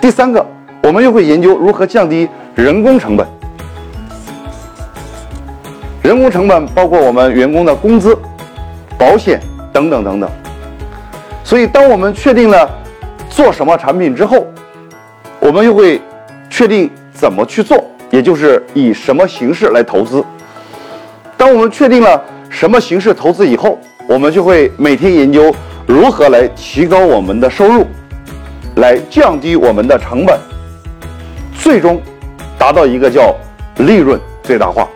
第三个，我们又会研究如何降低人工成本。人工成本包括我们员工的工资、保险等等等等。所以，当我们确定了做什么产品之后，我们又会确定怎么去做，也就是以什么形式来投资。当我们确定了什么形式投资以后，我们就会每天研究如何来提高我们的收入，来降低我们的成本，最终达到一个叫利润最大化。